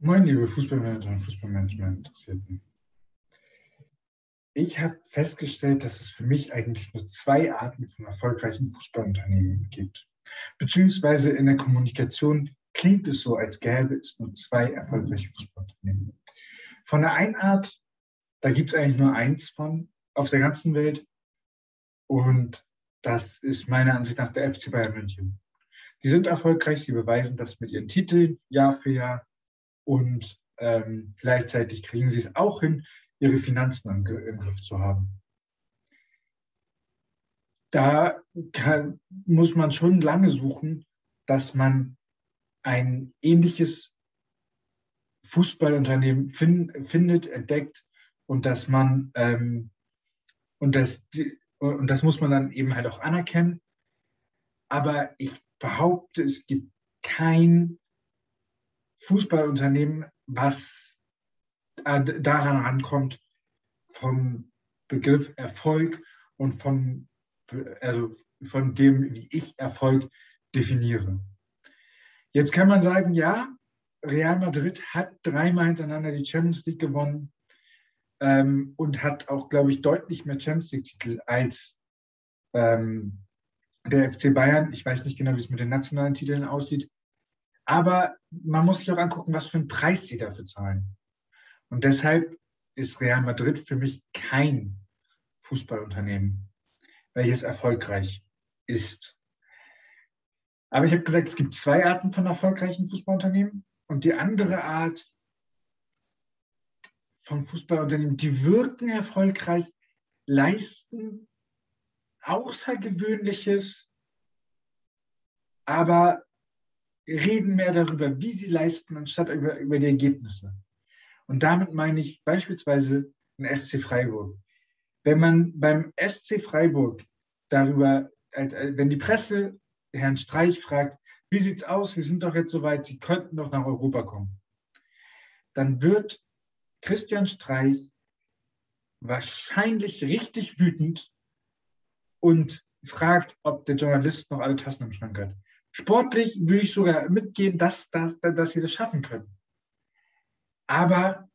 Moin, liebe Fußballmanager und Fußballmanagement-Interessierten. Ich habe festgestellt, dass es für mich eigentlich nur zwei Arten von erfolgreichen Fußballunternehmen gibt. Beziehungsweise in der Kommunikation klingt es so, als gäbe es nur zwei erfolgreiche Fußballunternehmen. Von der einen Art, da gibt es eigentlich nur eins von auf der ganzen Welt. Und das ist meiner Ansicht nach der FC Bayern München. Die sind erfolgreich, sie beweisen das mit ihren Titeln Jahr für Jahr und ähm, gleichzeitig kriegen sie es auch hin, ihre Finanzen im, im Griff zu haben. Da kann, muss man schon lange suchen, dass man ein ähnliches Fußballunternehmen fin findet, entdeckt und dass man ähm, und das, und das muss man dann eben halt auch anerkennen. Aber ich behaupte, es gibt kein Fußballunternehmen, was äh, daran rankommt, vom Begriff Erfolg und von, also von dem, wie ich Erfolg definiere. Jetzt kann man sagen, ja, Real Madrid hat dreimal hintereinander die Champions League gewonnen ähm, und hat auch, glaube ich, deutlich mehr Champions League-Titel als ähm, der FC Bayern. Ich weiß nicht genau, wie es mit den nationalen Titeln aussieht. Aber man muss sich auch angucken, was für einen Preis sie dafür zahlen. Und deshalb ist Real Madrid für mich kein Fußballunternehmen, welches erfolgreich ist. Aber ich habe gesagt, es gibt zwei Arten von erfolgreichen Fußballunternehmen. Und die andere Art von Fußballunternehmen, die wirken erfolgreich, leisten Außergewöhnliches, aber reden mehr darüber, wie sie leisten, anstatt über, über die Ergebnisse. Und damit meine ich beispielsweise den SC Freiburg. Wenn man beim SC Freiburg darüber, wenn die Presse Herrn Streich fragt, wie sieht's aus? Sie sind doch jetzt soweit, Sie könnten doch nach Europa kommen. Dann wird Christian Streich wahrscheinlich richtig wütend und fragt, ob der Journalist noch alle Tassen im Schrank hat. Sportlich würde ich sogar mitgehen, dass, dass, dass sie das schaffen können. Aber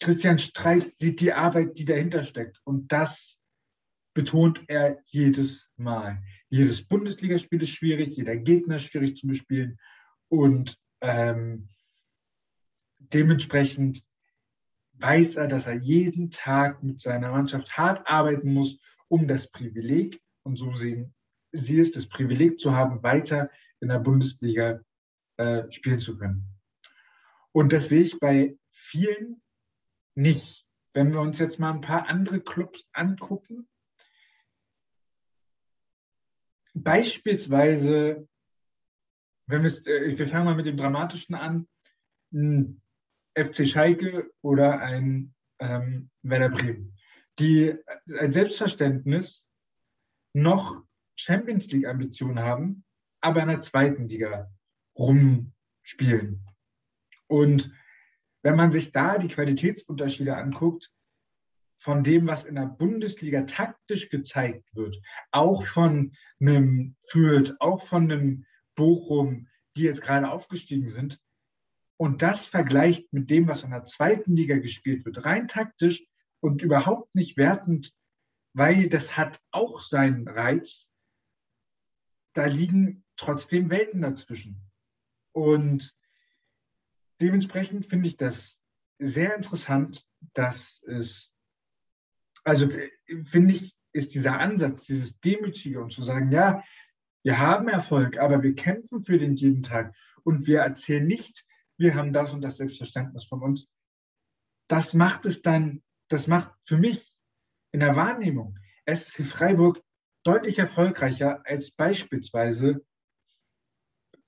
Christian Streich sieht die Arbeit, die dahinter steckt. Und das betont er jedes Mal. Jedes Bundesligaspiel ist schwierig, jeder Gegner ist schwierig zu bespielen. Und ähm, dementsprechend weiß er, dass er jeden Tag mit seiner Mannschaft hart arbeiten muss, um das Privileg, und so sehen sie es, das Privileg zu haben, weiter in der Bundesliga äh, spielen zu können. Und das sehe ich bei vielen nicht. Wenn wir uns jetzt mal ein paar andere Clubs angucken, beispielsweise, wenn wir, äh, wir fangen mal mit dem Dramatischen an, ein FC Schalke oder ein ähm, Werder Bremen, die ein Selbstverständnis noch Champions League Ambitionen haben, aber in der zweiten Liga rumspielen. Und wenn man sich da die Qualitätsunterschiede anguckt, von dem, was in der Bundesliga taktisch gezeigt wird, auch von einem Fürth, auch von einem Bochum, die jetzt gerade aufgestiegen sind, und das vergleicht mit dem, was in der zweiten Liga gespielt wird, rein taktisch und überhaupt nicht wertend, weil das hat auch seinen Reiz, da liegen trotzdem Welten dazwischen. Und dementsprechend finde ich das sehr interessant, dass es, also finde ich, ist dieser Ansatz, dieses Demütige und zu sagen, ja, wir haben Erfolg, aber wir kämpfen für den jeden Tag und wir erzählen nicht, wir haben das und das Selbstverständnis von uns. Das macht es dann, das macht für mich in der Wahrnehmung SC Freiburg deutlich erfolgreicher als beispielsweise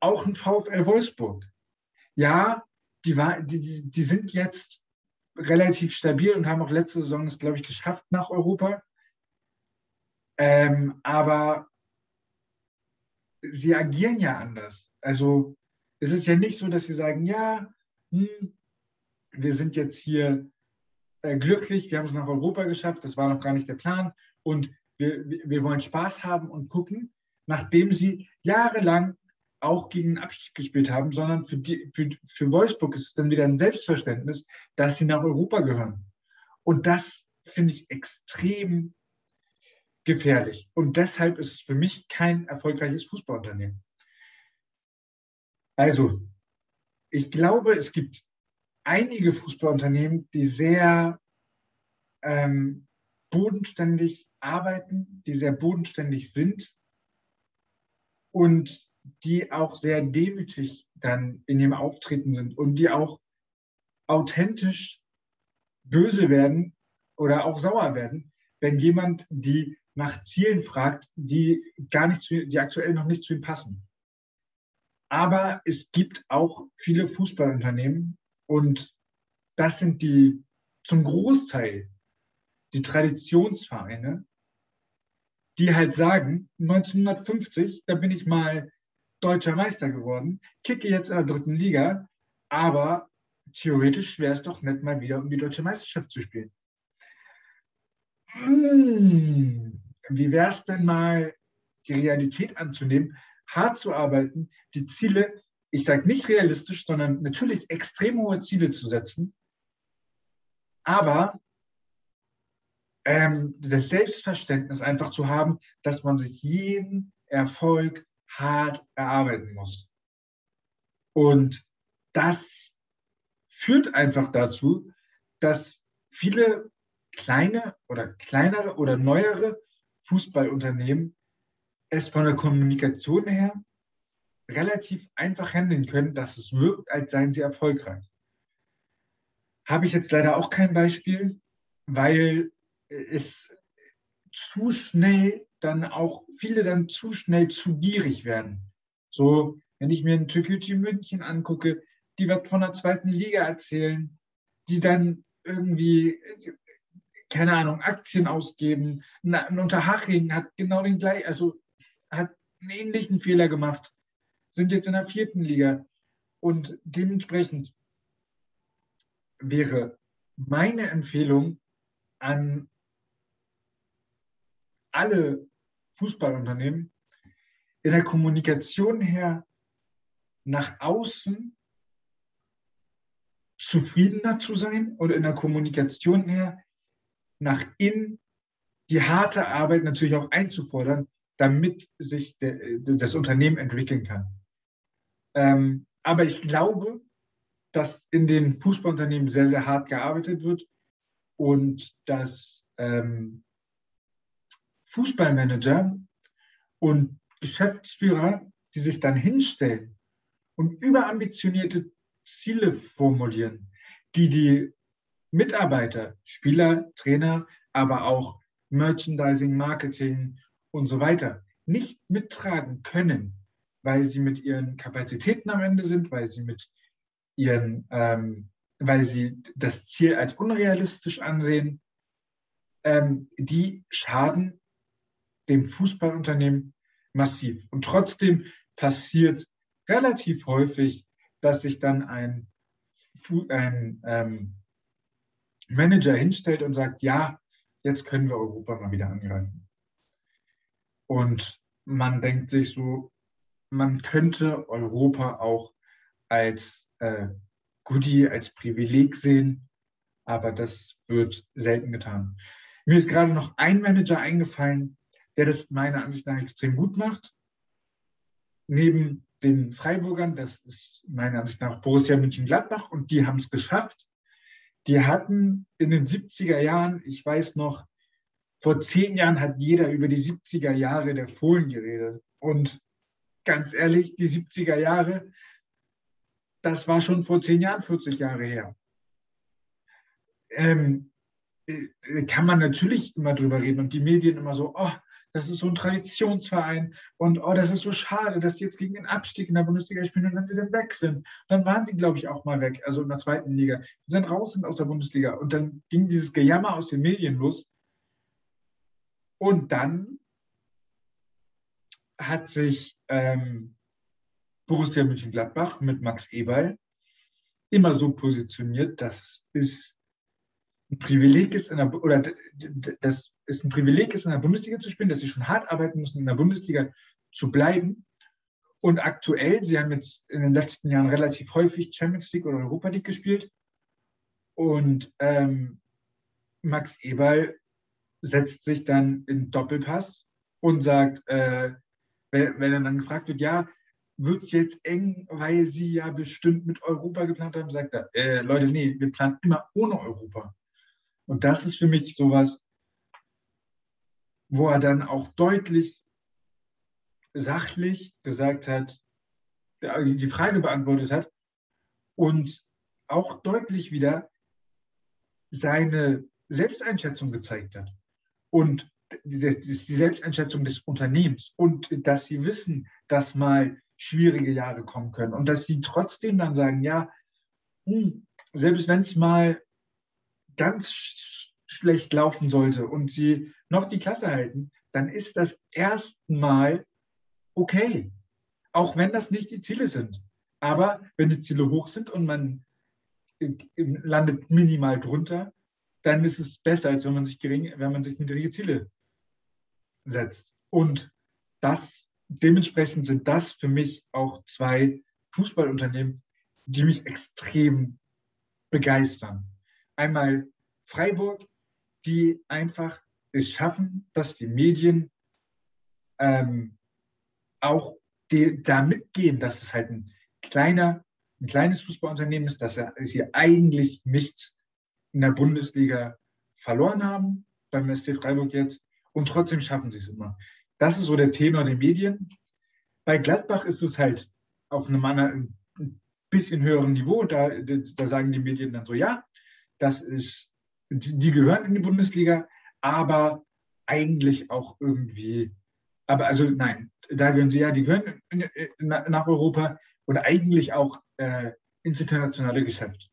auch ein VfL Wolfsburg. Ja, die, war, die, die, die sind jetzt relativ stabil und haben auch letzte Saison es, glaube ich, geschafft nach Europa. Ähm, aber sie agieren ja anders. Also es ist ja nicht so, dass sie sagen, ja, hm, wir sind jetzt hier äh, glücklich, wir haben es nach Europa geschafft, das war noch gar nicht der Plan und wir, wir wollen Spaß haben und gucken, nachdem sie jahrelang auch gegen den Abstieg gespielt haben, sondern für, die, für, für Wolfsburg ist es dann wieder ein Selbstverständnis, dass sie nach Europa gehören. Und das finde ich extrem gefährlich. Und deshalb ist es für mich kein erfolgreiches Fußballunternehmen. Also, ich glaube, es gibt einige Fußballunternehmen, die sehr ähm, bodenständig arbeiten, die sehr bodenständig sind und die auch sehr demütig dann in ihrem Auftreten sind und die auch authentisch böse werden oder auch sauer werden, wenn jemand die nach Zielen fragt, die gar nicht zu, die aktuell noch nicht zu ihm passen. Aber es gibt auch viele Fußballunternehmen und das sind die zum Großteil die Traditionsvereine, die halt sagen, 1950, da bin ich mal deutscher Meister geworden, kicke jetzt in der dritten Liga, aber theoretisch wäre es doch nett, mal wieder um die deutsche Meisterschaft zu spielen. Hm, wie wäre es denn mal, die Realität anzunehmen, hart zu arbeiten, die Ziele, ich sage nicht realistisch, sondern natürlich extrem hohe Ziele zu setzen, aber ähm, das Selbstverständnis einfach zu haben, dass man sich jeden Erfolg hart erarbeiten muss. Und das führt einfach dazu, dass viele kleine oder kleinere oder neuere Fußballunternehmen es von der Kommunikation her relativ einfach handeln können, dass es wirkt, als seien sie erfolgreich. Habe ich jetzt leider auch kein Beispiel, weil es zu schnell dann auch viele dann zu schnell zu gierig werden. So, wenn ich mir ein Türkgücü München angucke, die wird von der zweiten Liga erzählen, die dann irgendwie, keine Ahnung, Aktien ausgeben. Ein Unterhaching hat genau den gleichen, also hat einen ähnlichen Fehler gemacht, sind jetzt in der vierten Liga. Und dementsprechend wäre meine Empfehlung an alle Fußballunternehmen in der Kommunikation her nach außen zufriedener zu sein oder in der Kommunikation her nach innen die harte Arbeit natürlich auch einzufordern, damit sich der, das Unternehmen entwickeln kann. Ähm, aber ich glaube, dass in den Fußballunternehmen sehr, sehr hart gearbeitet wird und dass ähm, Fußballmanager und Geschäftsführer, die sich dann hinstellen und überambitionierte Ziele formulieren, die die Mitarbeiter, Spieler, Trainer, aber auch Merchandising, Marketing und so weiter nicht mittragen können, weil sie mit ihren Kapazitäten am Ende sind, weil sie mit ihren, ähm, weil sie das Ziel als unrealistisch ansehen, ähm, die schaden dem Fußballunternehmen massiv. Und trotzdem passiert relativ häufig, dass sich dann ein, ein ähm, Manager hinstellt und sagt, ja, jetzt können wir Europa mal wieder angreifen. Und man denkt sich so, man könnte Europa auch als äh, Goodie, als Privileg sehen, aber das wird selten getan. Mir ist gerade noch ein Manager eingefallen, der das meiner Ansicht nach extrem gut macht. Neben den Freiburgern, das ist meiner Ansicht nach Borussia Mönchengladbach und die haben es geschafft. Die hatten in den 70er Jahren, ich weiß noch, vor zehn Jahren hat jeder über die 70er Jahre der Fohlen geredet. Und ganz ehrlich, die 70er Jahre, das war schon vor zehn Jahren, 40 Jahre her. Ähm, äh, kann man natürlich immer drüber reden und die Medien immer so, oh, das ist so ein Traditionsverein und oh, das ist so schade, dass die jetzt gegen den Abstieg in der Bundesliga spielen und wenn sie dann weg sind, dann waren sie, glaube ich, auch mal weg, also in der zweiten Liga, die sind raus sind aus der Bundesliga. Und dann ging dieses Gejammer aus den Medien los. Und dann hat sich ähm, Borussia Mönchengladbach mit Max Eberl immer so positioniert, dass es ein Privileg ist, in der, oder das ist ein Privileg ist, in der Bundesliga zu spielen, dass sie schon hart arbeiten müssen, in der Bundesliga zu bleiben Und aktuell, sie haben jetzt in den letzten Jahren relativ häufig Champions League oder Europa League gespielt. Und ähm, Max Eberl setzt sich dann in Doppelpass und sagt, äh, wenn, wenn er dann gefragt wird, ja, wird es jetzt eng, weil sie ja bestimmt mit Europa geplant haben, sagt er, äh, Leute, nee, wir planen immer ohne Europa. Und das ist für mich sowas, wo er dann auch deutlich sachlich gesagt hat, die Frage beantwortet hat und auch deutlich wieder seine Selbsteinschätzung gezeigt hat. Und die, Selbsteinschätzung des Unternehmens und dass sie wissen, dass mal schwierige Jahre kommen können und dass sie trotzdem dann sagen, ja, hm, selbst wenn es mal ganz sch schlecht laufen sollte und sie noch die Klasse halten, dann ist das erstmal okay, auch wenn das nicht die Ziele sind. Aber wenn die Ziele hoch sind und man äh, landet minimal drunter, dann ist es besser, als wenn man sich, gering, wenn man sich niedrige Ziele setzt. Und das, dementsprechend sind das für mich auch zwei Fußballunternehmen, die mich extrem begeistern. Einmal Freiburg, die einfach es schaffen, dass die Medien ähm, auch die, da mitgehen, dass es halt ein kleiner, ein kleines Fußballunternehmen ist, dass sie eigentlich nichts in der Bundesliga verloren haben, beim SC Freiburg jetzt, und trotzdem schaffen sie es immer. Das ist so der Tenor der Medien. Bei Gladbach ist es halt auf einem anderen, ein bisschen höheren Niveau. Da, da sagen die Medien dann so, ja, das ist, die gehören in die Bundesliga, aber eigentlich auch irgendwie, aber also nein, da gehören sie ja, die gehören nach Europa und eigentlich auch äh, ins internationale Geschäft.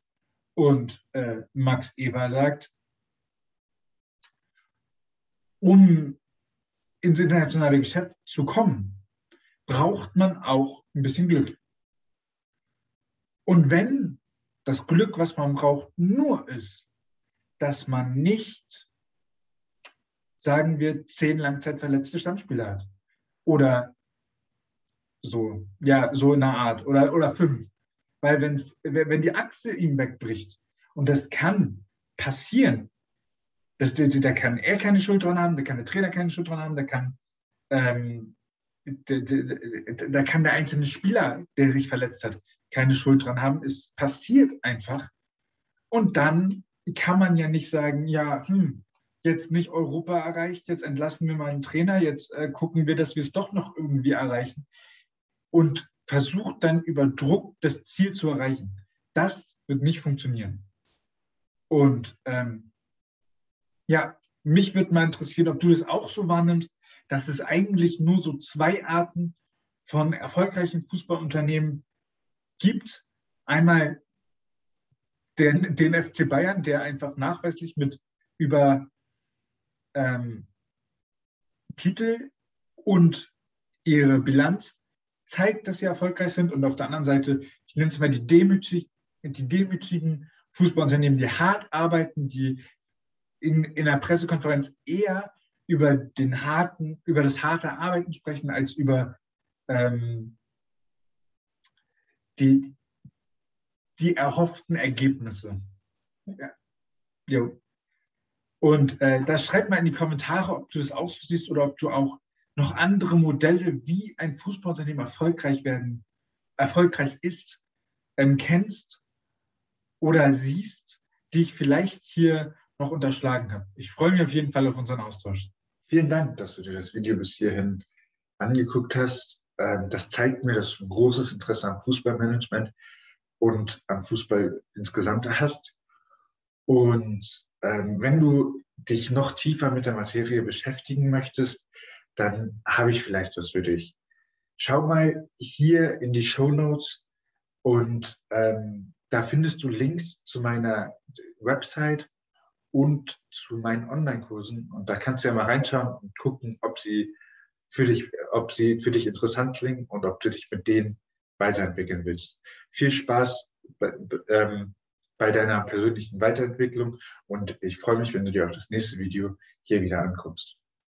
Und äh, Max Eber sagt, um ins internationale Geschäft zu kommen, braucht man auch ein bisschen Glück. Und wenn das Glück, was man braucht, nur ist, dass man nicht, sagen wir, zehn langzeitverletzte Stammspieler hat oder so, ja, so in der Art oder, oder fünf. Weil wenn, wenn die Achse ihm wegbricht, und das kann passieren, das, da kann er keine Schuld dran haben, da kann der Trainer keine Schuld dran haben, da kann, ähm, da, da, da kann der einzelne Spieler, der sich verletzt hat, keine Schuld dran haben. Es passiert einfach. Und dann kann man ja nicht sagen, ja, hm, jetzt nicht Europa erreicht, jetzt entlassen wir mal einen Trainer, jetzt äh, gucken wir, dass wir es doch noch irgendwie erreichen und versucht dann über Druck das Ziel zu erreichen. Das wird nicht funktionieren. Und ähm, ja, mich würde mal interessieren, ob du das auch so wahrnimmst, dass es eigentlich nur so zwei Arten von erfolgreichen Fußballunternehmen gibt. Einmal den, den FC Bayern, der einfach nachweislich mit über ähm, Titel und ihre Bilanz zeigt, dass sie erfolgreich sind. Und auf der anderen Seite, ich nenne es mal die, demütig, die demütigen Fußballunternehmen, die hart arbeiten, die in, in der Pressekonferenz eher über den harten, über das harte Arbeiten sprechen, als über ähm, die, die erhofften Ergebnisse. Ja. Jo. Und äh, das schreibt mal in die Kommentare, ob du das auch so siehst oder ob du auch noch andere Modelle, wie ein Fußballunternehmen erfolgreich werden, erfolgreich ist, ähm, kennst oder siehst, die ich vielleicht hier noch unterschlagen habe. Ich freue mich auf jeden Fall auf unseren Austausch. Vielen Dank, dass du dir das Video bis hierhin angeguckt hast. Ähm, das zeigt mir, dass du ein großes Interesse am Fußballmanagement und am Fußball insgesamt hast. Und ähm, wenn du dich noch tiefer mit der Materie beschäftigen möchtest, dann habe ich vielleicht was für dich. Schau mal hier in die Show Notes und ähm, da findest du Links zu meiner Website und zu meinen Online-Kursen. Und da kannst du ja mal reinschauen und gucken, ob sie für dich, ob sie für dich interessant klingen und ob du dich mit denen weiterentwickeln willst. Viel Spaß bei, ähm, bei deiner persönlichen Weiterentwicklung und ich freue mich, wenn du dir auch das nächste Video hier wieder anguckst.